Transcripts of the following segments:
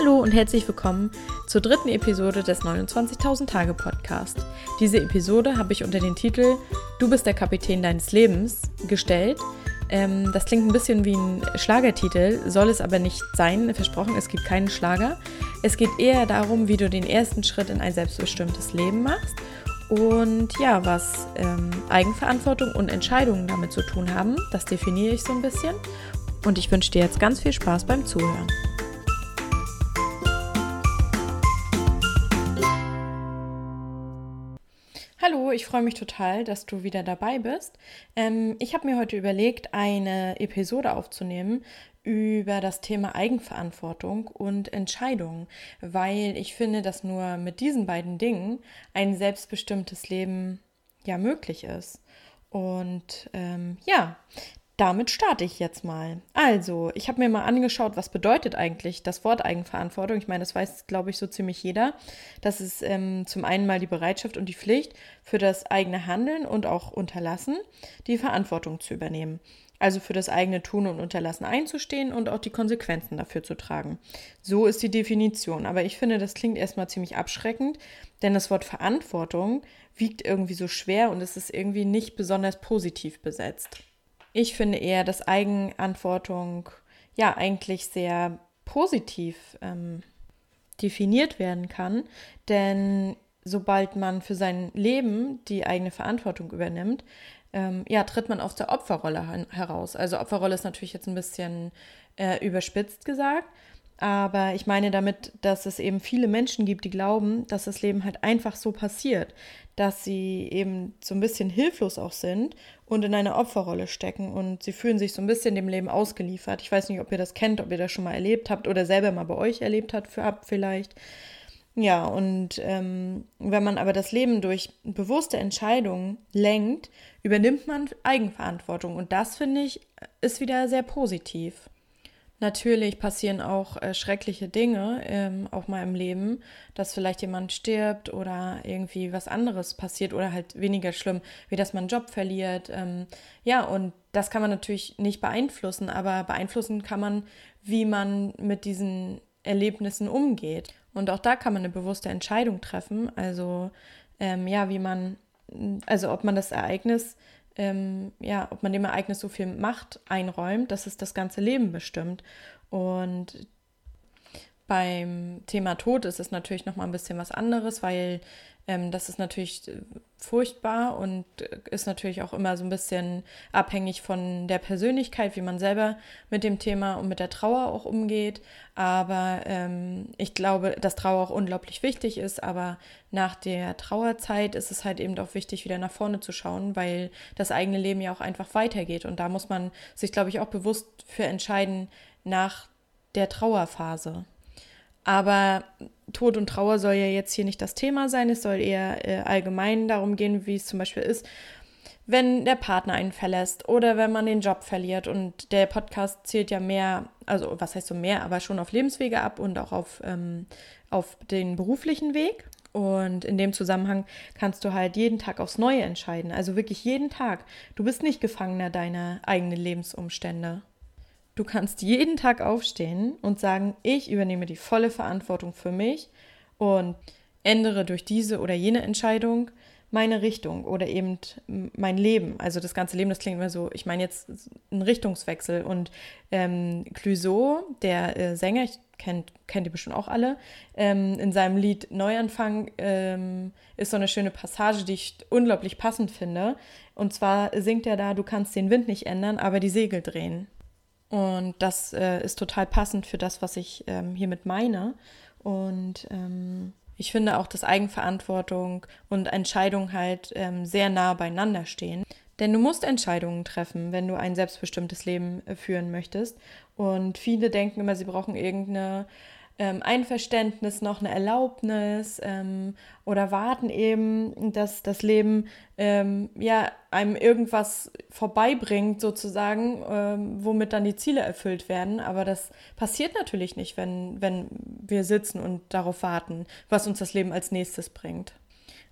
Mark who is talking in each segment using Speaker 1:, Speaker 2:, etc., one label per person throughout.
Speaker 1: Hallo und herzlich willkommen zur dritten Episode des 29.000 Tage Podcast. Diese Episode habe ich unter den Titel Du bist der Kapitän deines Lebens gestellt. Ähm, das klingt ein bisschen wie ein Schlagertitel, soll es aber nicht sein. Versprochen, es gibt keinen Schlager. Es geht eher darum, wie du den ersten Schritt in ein selbstbestimmtes Leben machst und ja, was ähm, Eigenverantwortung und Entscheidungen damit zu tun haben. Das definiere ich so ein bisschen. Und ich wünsche dir jetzt ganz viel Spaß beim Zuhören. Ich freue mich total, dass du wieder dabei bist. Ähm, ich habe mir heute überlegt, eine Episode aufzunehmen über das Thema Eigenverantwortung und Entscheidungen, weil ich finde, dass nur mit diesen beiden Dingen ein selbstbestimmtes Leben ja möglich ist. Und ähm, ja, damit starte ich jetzt mal. Also, ich habe mir mal angeschaut, was bedeutet eigentlich das Wort Eigenverantwortung. Ich meine, das weiß, glaube ich, so ziemlich jeder. Das ist ähm, zum einen mal die Bereitschaft und die Pflicht für das eigene Handeln und auch Unterlassen, die Verantwortung zu übernehmen. Also für das eigene Tun und Unterlassen einzustehen und auch die Konsequenzen dafür zu tragen. So ist die Definition. Aber ich finde, das klingt erstmal ziemlich abschreckend, denn das Wort Verantwortung wiegt irgendwie so schwer und es ist irgendwie nicht besonders positiv besetzt. Ich finde eher, dass Eigenantwortung ja eigentlich sehr positiv ähm, definiert werden kann, denn sobald man für sein Leben die eigene Verantwortung übernimmt, ähm, ja, tritt man aus der Opferrolle heraus. Also Opferrolle ist natürlich jetzt ein bisschen äh, überspitzt gesagt, aber ich meine damit, dass es eben viele Menschen gibt, die glauben, dass das Leben halt einfach so passiert, dass sie eben so ein bisschen hilflos auch sind und in einer Opferrolle stecken und sie fühlen sich so ein bisschen dem Leben ausgeliefert. Ich weiß nicht, ob ihr das kennt, ob ihr das schon mal erlebt habt oder selber mal bei euch erlebt habt, für ab vielleicht. Ja, und ähm, wenn man aber das Leben durch bewusste Entscheidungen lenkt, übernimmt man Eigenverantwortung und das finde ich ist wieder sehr positiv. Natürlich passieren auch äh, schreckliche Dinge, ähm, auch mal im Leben, dass vielleicht jemand stirbt oder irgendwie was anderes passiert oder halt weniger schlimm, wie dass man einen Job verliert. Ähm, ja, und das kann man natürlich nicht beeinflussen, aber beeinflussen kann man, wie man mit diesen Erlebnissen umgeht. Und auch da kann man eine bewusste Entscheidung treffen. Also, ähm, ja, wie man, also ob man das Ereignis ähm, ja, ob man dem Ereignis so viel Macht einräumt, dass es das ganze Leben bestimmt. Und beim Thema Tod ist es natürlich noch mal ein bisschen was anderes, weil ähm, das ist natürlich äh, furchtbar und äh, ist natürlich auch immer so ein bisschen abhängig von der Persönlichkeit, wie man selber mit dem Thema und mit der Trauer auch umgeht. Aber ähm, ich glaube, dass Trauer auch unglaublich wichtig ist. Aber nach der Trauerzeit ist es halt eben auch wichtig, wieder nach vorne zu schauen, weil das eigene Leben ja auch einfach weitergeht. Und da muss man sich, glaube ich, auch bewusst für entscheiden nach der Trauerphase. Aber Tod und Trauer soll ja jetzt hier nicht das Thema sein. Es soll eher äh, allgemein darum gehen, wie es zum Beispiel ist, wenn der Partner einen verlässt oder wenn man den Job verliert. Und der Podcast zählt ja mehr, also was heißt so mehr, aber schon auf Lebenswege ab und auch auf, ähm, auf den beruflichen Weg. Und in dem Zusammenhang kannst du halt jeden Tag aufs Neue entscheiden. Also wirklich jeden Tag. Du bist nicht Gefangener deiner eigenen Lebensumstände. Du kannst jeden Tag aufstehen und sagen, ich übernehme die volle Verantwortung für mich und ändere durch diese oder jene Entscheidung meine Richtung oder eben mein Leben. Also das ganze Leben, das klingt immer so, ich meine jetzt ein Richtungswechsel. Und ähm, Clouseau, der äh, Sänger, ich kennt, kennt ihr bestimmt auch alle, ähm, in seinem Lied Neuanfang ähm, ist so eine schöne Passage, die ich unglaublich passend finde. Und zwar singt er da, du kannst den Wind nicht ändern, aber die Segel drehen. Und das äh, ist total passend für das, was ich ähm, hiermit meine. Und ähm, ich finde auch, dass Eigenverantwortung und Entscheidung halt ähm, sehr nah beieinander stehen. Denn du musst Entscheidungen treffen, wenn du ein selbstbestimmtes Leben äh, führen möchtest. Und viele denken immer, sie brauchen irgendeine ähm, Einverständnis, noch eine Erlaubnis ähm, oder warten eben, dass das Leben ähm, ja einem irgendwas vorbeibringt sozusagen, ähm, womit dann die Ziele erfüllt werden. Aber das passiert natürlich nicht, wenn, wenn wir sitzen und darauf warten, was uns das Leben als nächstes bringt.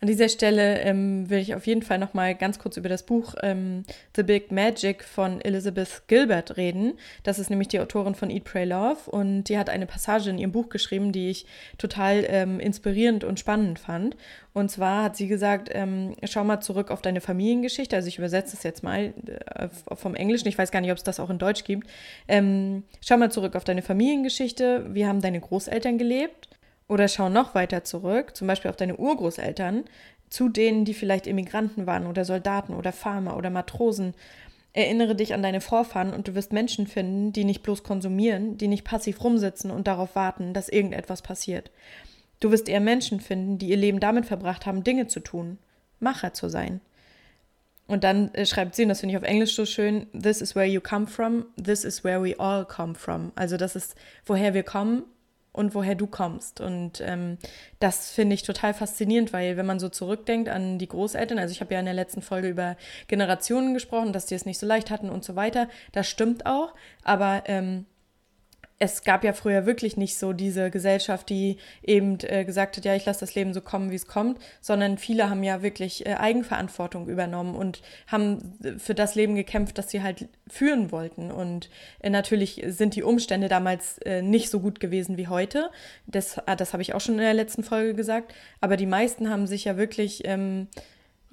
Speaker 1: An dieser Stelle ähm, will ich auf jeden Fall noch mal ganz kurz über das Buch ähm, The Big Magic von Elizabeth Gilbert reden. Das ist nämlich die Autorin von Eat, Pray, Love und die hat eine Passage in ihrem Buch geschrieben, die ich total ähm, inspirierend und spannend fand. Und zwar hat sie gesagt, ähm, schau mal zurück auf deine Familiengeschichte. Also ich übersetze es jetzt mal äh, vom Englischen. Ich weiß gar nicht, ob es das auch in Deutsch gibt. Ähm, schau mal zurück auf deine Familiengeschichte. Wie haben deine Großeltern gelebt? Oder schau noch weiter zurück, zum Beispiel auf deine Urgroßeltern, zu denen, die vielleicht Immigranten waren oder Soldaten oder Farmer oder Matrosen. Erinnere dich an deine Vorfahren und du wirst Menschen finden, die nicht bloß konsumieren, die nicht passiv rumsitzen und darauf warten, dass irgendetwas passiert. Du wirst eher Menschen finden, die ihr Leben damit verbracht haben, Dinge zu tun, Macher zu sein. Und dann äh, schreibt sie, und das finde ich auf Englisch so schön, This is where you come from, this is where we all come from. Also das ist, woher wir kommen und woher du kommst. Und ähm, das finde ich total faszinierend, weil wenn man so zurückdenkt an die Großeltern, also ich habe ja in der letzten Folge über Generationen gesprochen, dass die es nicht so leicht hatten und so weiter, das stimmt auch, aber ähm, es gab ja früher wirklich nicht so diese Gesellschaft, die eben äh, gesagt hat, ja, ich lasse das Leben so kommen, wie es kommt, sondern viele haben ja wirklich äh, Eigenverantwortung übernommen und haben äh, für das Leben gekämpft, das sie halt führen wollten. Und äh, natürlich sind die Umstände damals äh, nicht so gut gewesen wie heute. Das, ah, das habe ich auch schon in der letzten Folge gesagt. Aber die meisten haben sich ja wirklich ähm,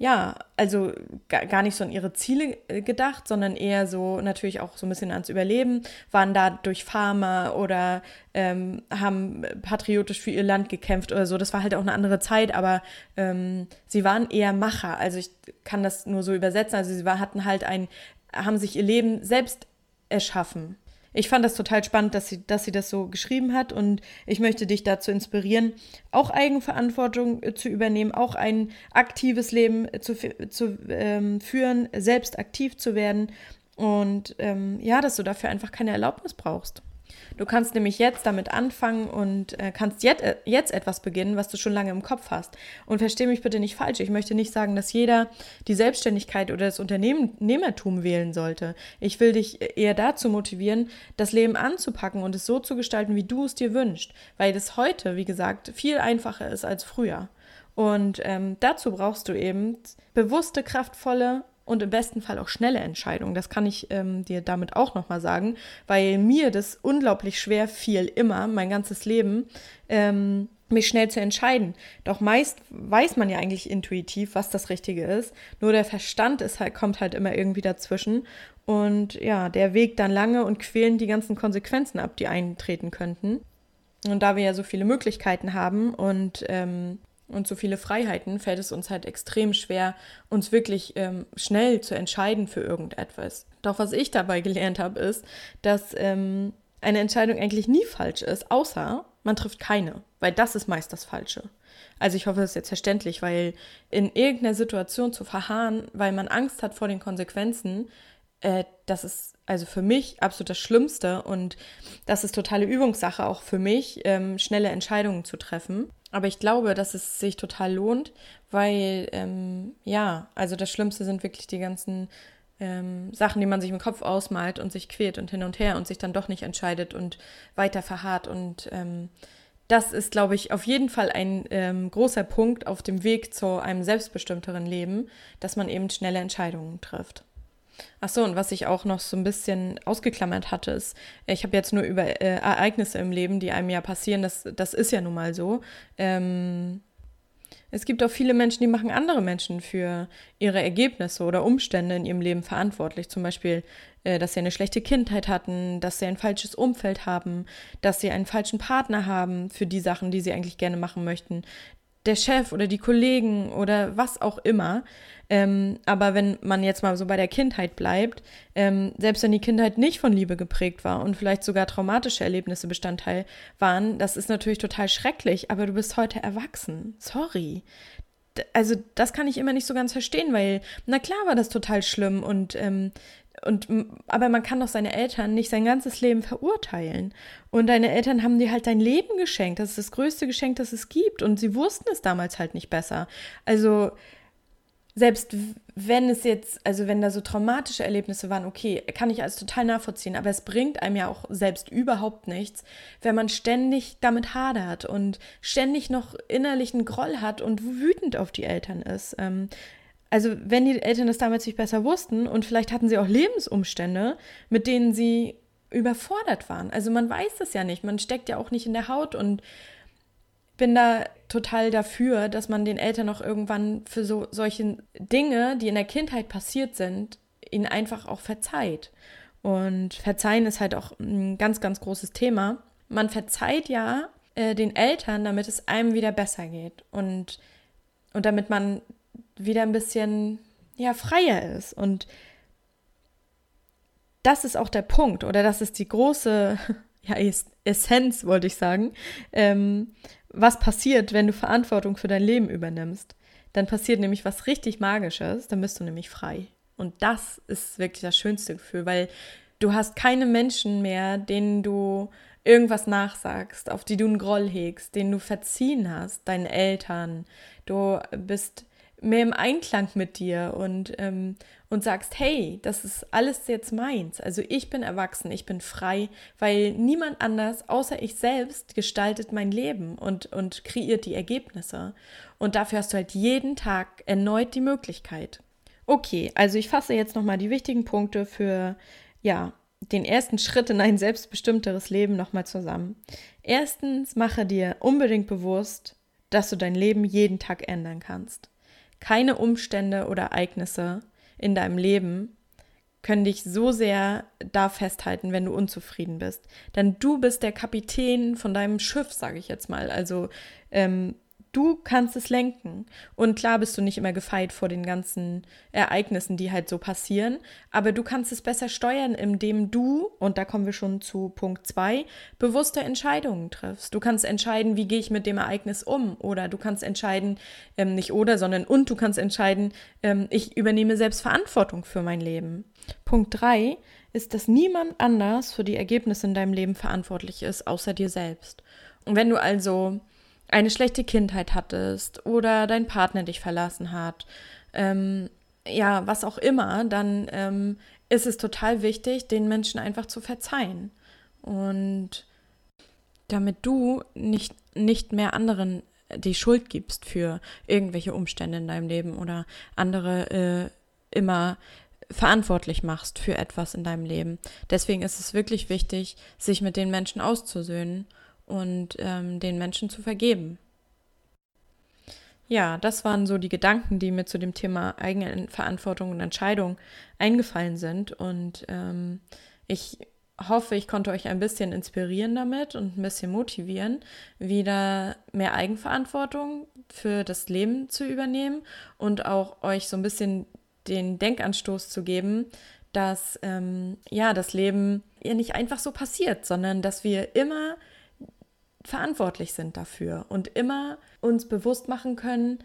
Speaker 1: ja, also gar nicht so an ihre Ziele äh, gedacht, sondern eher so natürlich auch so ein bisschen ans Überleben, waren da durch Farmer oder ähm, haben patriotisch für ihr Land gekämpft oder so. Das war halt auch eine andere Zeit, aber ähm, sie waren eher Macher. Also ich kann das nur so übersetzen. Also sie war, hatten halt ein, haben sich ihr Leben selbst erschaffen ich fand das total spannend, dass sie, dass sie das so geschrieben hat und ich möchte dich dazu inspirieren, auch Eigenverantwortung äh, zu übernehmen, auch ein aktives Leben äh, zu, zu ähm, führen, selbst aktiv zu werden und ähm, ja, dass du dafür einfach keine Erlaubnis brauchst. Du kannst nämlich jetzt damit anfangen und äh, kannst jetzt, äh, jetzt etwas beginnen, was du schon lange im Kopf hast. Und verstehe mich bitte nicht falsch. Ich möchte nicht sagen, dass jeder die Selbstständigkeit oder das Unternehmertum wählen sollte. Ich will dich eher dazu motivieren, das Leben anzupacken und es so zu gestalten, wie du es dir wünschst. Weil das heute, wie gesagt, viel einfacher ist als früher. Und ähm, dazu brauchst du eben bewusste, kraftvolle und im besten Fall auch schnelle Entscheidungen. Das kann ich ähm, dir damit auch nochmal sagen, weil mir das unglaublich schwer fiel, immer, mein ganzes Leben, ähm, mich schnell zu entscheiden. Doch meist weiß man ja eigentlich intuitiv, was das Richtige ist. Nur der Verstand ist halt, kommt halt immer irgendwie dazwischen. Und ja, der Weg dann lange und quälen die ganzen Konsequenzen ab, die eintreten könnten. Und da wir ja so viele Möglichkeiten haben und ähm, und so viele Freiheiten, fällt es uns halt extrem schwer, uns wirklich ähm, schnell zu entscheiden für irgendetwas. Doch was ich dabei gelernt habe, ist, dass ähm, eine Entscheidung eigentlich nie falsch ist, außer man trifft keine, weil das ist meist das Falsche. Also ich hoffe, das ist jetzt verständlich, weil in irgendeiner Situation zu verharren, weil man Angst hat vor den Konsequenzen, äh, das ist also für mich absolut das Schlimmste und das ist totale Übungssache auch für mich, ähm, schnelle Entscheidungen zu treffen. Aber ich glaube, dass es sich total lohnt, weil, ähm, ja, also das Schlimmste sind wirklich die ganzen ähm, Sachen, die man sich im Kopf ausmalt und sich quält und hin und her und sich dann doch nicht entscheidet und weiter verharrt. Und ähm, das ist, glaube ich, auf jeden Fall ein ähm, großer Punkt auf dem Weg zu einem selbstbestimmteren Leben, dass man eben schnelle Entscheidungen trifft. Ach so, und was ich auch noch so ein bisschen ausgeklammert hatte, ist, ich habe jetzt nur über äh, Ereignisse im Leben, die einem ja passieren, das, das ist ja nun mal so. Ähm, es gibt auch viele Menschen, die machen andere Menschen für ihre Ergebnisse oder Umstände in ihrem Leben verantwortlich. Zum Beispiel, äh, dass sie eine schlechte Kindheit hatten, dass sie ein falsches Umfeld haben, dass sie einen falschen Partner haben für die Sachen, die sie eigentlich gerne machen möchten, der Chef oder die Kollegen oder was auch immer. Ähm, aber wenn man jetzt mal so bei der Kindheit bleibt, ähm, selbst wenn die Kindheit nicht von Liebe geprägt war und vielleicht sogar traumatische Erlebnisse Bestandteil waren, das ist natürlich total schrecklich, aber du bist heute erwachsen. Sorry. Also das kann ich immer nicht so ganz verstehen, weil na klar war das total schlimm und ähm, und aber man kann doch seine Eltern nicht sein ganzes Leben verurteilen. Und deine Eltern haben dir halt dein Leben geschenkt. Das ist das größte Geschenk, das es gibt. Und sie wussten es damals halt nicht besser. Also selbst wenn es jetzt, also wenn da so traumatische Erlebnisse waren, okay, kann ich alles total nachvollziehen, aber es bringt einem ja auch selbst überhaupt nichts, wenn man ständig damit hadert und ständig noch innerlichen Groll hat und wütend auf die Eltern ist. Ähm, also wenn die Eltern das damals nicht besser wussten und vielleicht hatten sie auch Lebensumstände, mit denen sie überfordert waren. Also man weiß es ja nicht, man steckt ja auch nicht in der Haut und bin da total dafür, dass man den Eltern auch irgendwann für so solche Dinge, die in der Kindheit passiert sind, ihnen einfach auch verzeiht. Und verzeihen ist halt auch ein ganz, ganz großes Thema. Man verzeiht ja äh, den Eltern, damit es einem wieder besser geht und, und damit man wieder ein bisschen ja, freier ist. Und das ist auch der Punkt oder das ist die große ja, Essenz, wollte ich sagen, ähm, was passiert, wenn du Verantwortung für dein Leben übernimmst. Dann passiert nämlich was richtig Magisches, dann bist du nämlich frei. Und das ist wirklich das schönste Gefühl, weil du hast keine Menschen mehr, denen du irgendwas nachsagst, auf die du einen Groll hegst, denen du verziehen hast, deinen Eltern. Du bist mehr im Einklang mit dir und, ähm, und sagst, hey, das ist alles jetzt meins. Also ich bin erwachsen, ich bin frei, weil niemand anders außer ich selbst gestaltet mein Leben und, und kreiert die Ergebnisse. Und dafür hast du halt jeden Tag erneut die Möglichkeit. Okay, also ich fasse jetzt nochmal die wichtigen Punkte für, ja, den ersten Schritt in ein selbstbestimmteres Leben nochmal zusammen. Erstens, mache dir unbedingt bewusst, dass du dein Leben jeden Tag ändern kannst. Keine Umstände oder Ereignisse in deinem Leben können dich so sehr da festhalten, wenn du unzufrieden bist. Denn du bist der Kapitän von deinem Schiff, sage ich jetzt mal. Also ähm, Du kannst es lenken. Und klar bist du nicht immer gefeit vor den ganzen Ereignissen, die halt so passieren, aber du kannst es besser steuern, indem du, und da kommen wir schon zu Punkt 2, bewusste Entscheidungen triffst. Du kannst entscheiden, wie gehe ich mit dem Ereignis um, oder du kannst entscheiden, ähm, nicht oder, sondern und du kannst entscheiden, ähm, ich übernehme selbst Verantwortung für mein Leben. Punkt 3 ist, dass niemand anders für die Ergebnisse in deinem Leben verantwortlich ist, außer dir selbst. Und wenn du also eine schlechte Kindheit hattest oder dein Partner dich verlassen hat, ähm, ja, was auch immer, dann ähm, ist es total wichtig, den Menschen einfach zu verzeihen. Und damit du nicht, nicht mehr anderen die Schuld gibst für irgendwelche Umstände in deinem Leben oder andere äh, immer verantwortlich machst für etwas in deinem Leben. Deswegen ist es wirklich wichtig, sich mit den Menschen auszusöhnen und ähm, den Menschen zu vergeben. Ja, das waren so die Gedanken, die mir zu dem Thema Eigenverantwortung und Entscheidung eingefallen sind. Und ähm, ich hoffe, ich konnte euch ein bisschen inspirieren damit und ein bisschen motivieren, wieder mehr Eigenverantwortung für das Leben zu übernehmen und auch euch so ein bisschen den Denkanstoß zu geben, dass ähm, ja das Leben ja nicht einfach so passiert, sondern dass wir immer verantwortlich sind dafür und immer uns bewusst machen können,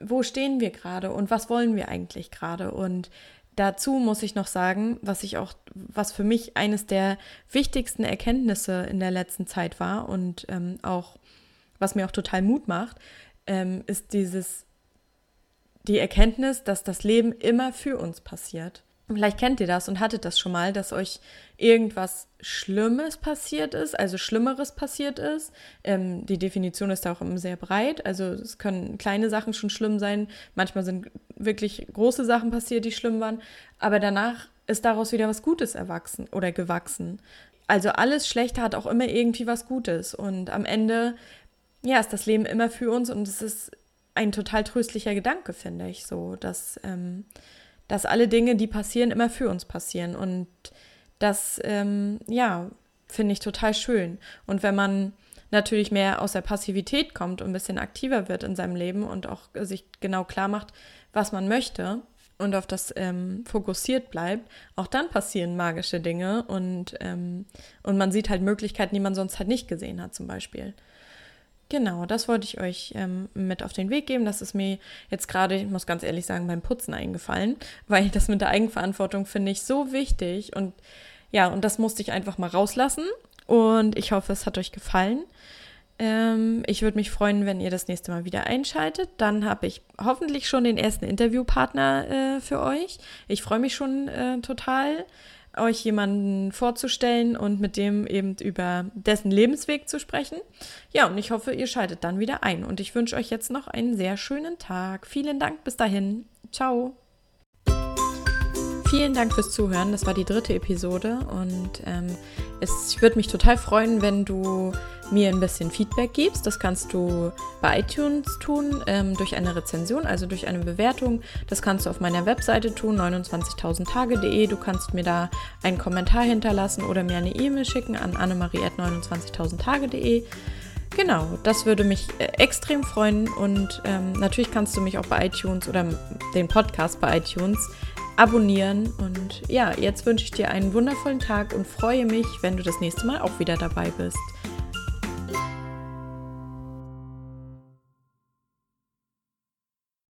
Speaker 1: wo stehen wir gerade und was wollen wir eigentlich gerade. Und dazu muss ich noch sagen, was ich auch, was für mich eines der wichtigsten Erkenntnisse in der letzten Zeit war und ähm, auch, was mir auch total Mut macht, ähm, ist dieses, die Erkenntnis, dass das Leben immer für uns passiert. Vielleicht kennt ihr das und hattet das schon mal, dass euch irgendwas Schlimmes passiert ist, also Schlimmeres passiert ist. Ähm, die Definition ist da auch immer sehr breit. Also es können kleine Sachen schon schlimm sein. Manchmal sind wirklich große Sachen passiert, die schlimm waren. Aber danach ist daraus wieder was Gutes erwachsen oder gewachsen. Also alles Schlechte hat auch immer irgendwie was Gutes. Und am Ende, ja, ist das Leben immer für uns und es ist ein total tröstlicher Gedanke, finde ich, so, dass. Ähm, dass alle Dinge, die passieren, immer für uns passieren. Und das, ähm, ja, finde ich total schön. Und wenn man natürlich mehr aus der Passivität kommt und ein bisschen aktiver wird in seinem Leben und auch sich genau klar macht, was man möchte und auf das ähm, fokussiert bleibt, auch dann passieren magische Dinge und, ähm, und man sieht halt Möglichkeiten, die man sonst halt nicht gesehen hat, zum Beispiel. Genau, das wollte ich euch ähm, mit auf den Weg geben. Das ist mir jetzt gerade, ich muss ganz ehrlich sagen, beim Putzen eingefallen, weil das mit der Eigenverantwortung finde ich so wichtig und ja, und das musste ich einfach mal rauslassen und ich hoffe, es hat euch gefallen. Ähm, ich würde mich freuen, wenn ihr das nächste Mal wieder einschaltet. Dann habe ich hoffentlich schon den ersten Interviewpartner äh, für euch. Ich freue mich schon äh, total, euch jemanden vorzustellen und mit dem eben über dessen Lebensweg zu sprechen. Ja, und ich hoffe, ihr schaltet dann wieder ein. Und ich wünsche euch jetzt noch einen sehr schönen Tag. Vielen Dank bis dahin. Ciao. Vielen Dank fürs Zuhören. Das war die dritte Episode und ähm, es, ich würde mich total freuen, wenn du mir ein bisschen Feedback gibst. Das kannst du bei iTunes tun, ähm, durch eine Rezension, also durch eine Bewertung. Das kannst du auf meiner Webseite tun, 29.000tage.de. Du kannst mir da einen Kommentar hinterlassen oder mir eine E-Mail schicken an annemarie.29.000tage.de. Genau, das würde mich äh, extrem freuen und ähm, natürlich kannst du mich auch bei iTunes oder den Podcast bei iTunes abonnieren. Und ja, jetzt wünsche ich dir einen wundervollen Tag und freue mich, wenn du das nächste Mal auch wieder dabei bist.